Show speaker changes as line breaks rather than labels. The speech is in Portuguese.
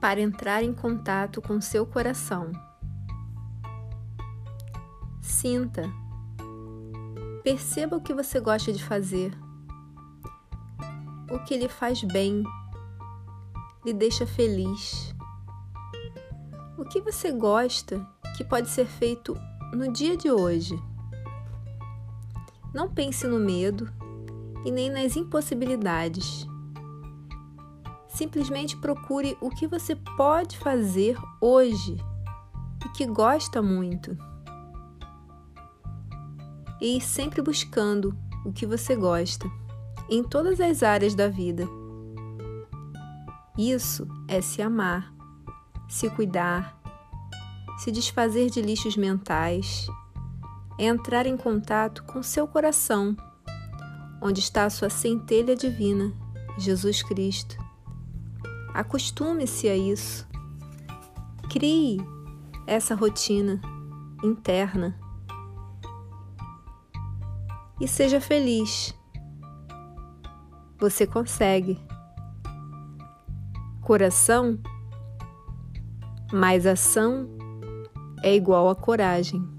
para entrar em contato com seu coração. Sinta. Perceba o que você gosta de fazer, o que lhe faz bem, lhe deixa feliz. O que você gosta que pode ser feito no dia de hoje? Não pense no medo e nem nas impossibilidades. Simplesmente procure o que você pode fazer hoje e que gosta muito. E ir sempre buscando o que você gosta em todas as áreas da vida. Isso é se amar, se cuidar, se desfazer de lixos mentais, é entrar em contato com seu coração, onde está a sua centelha divina, Jesus Cristo. Acostume-se a isso. Crie essa rotina interna e seja feliz. Você consegue. Coração mais ação é igual a coragem.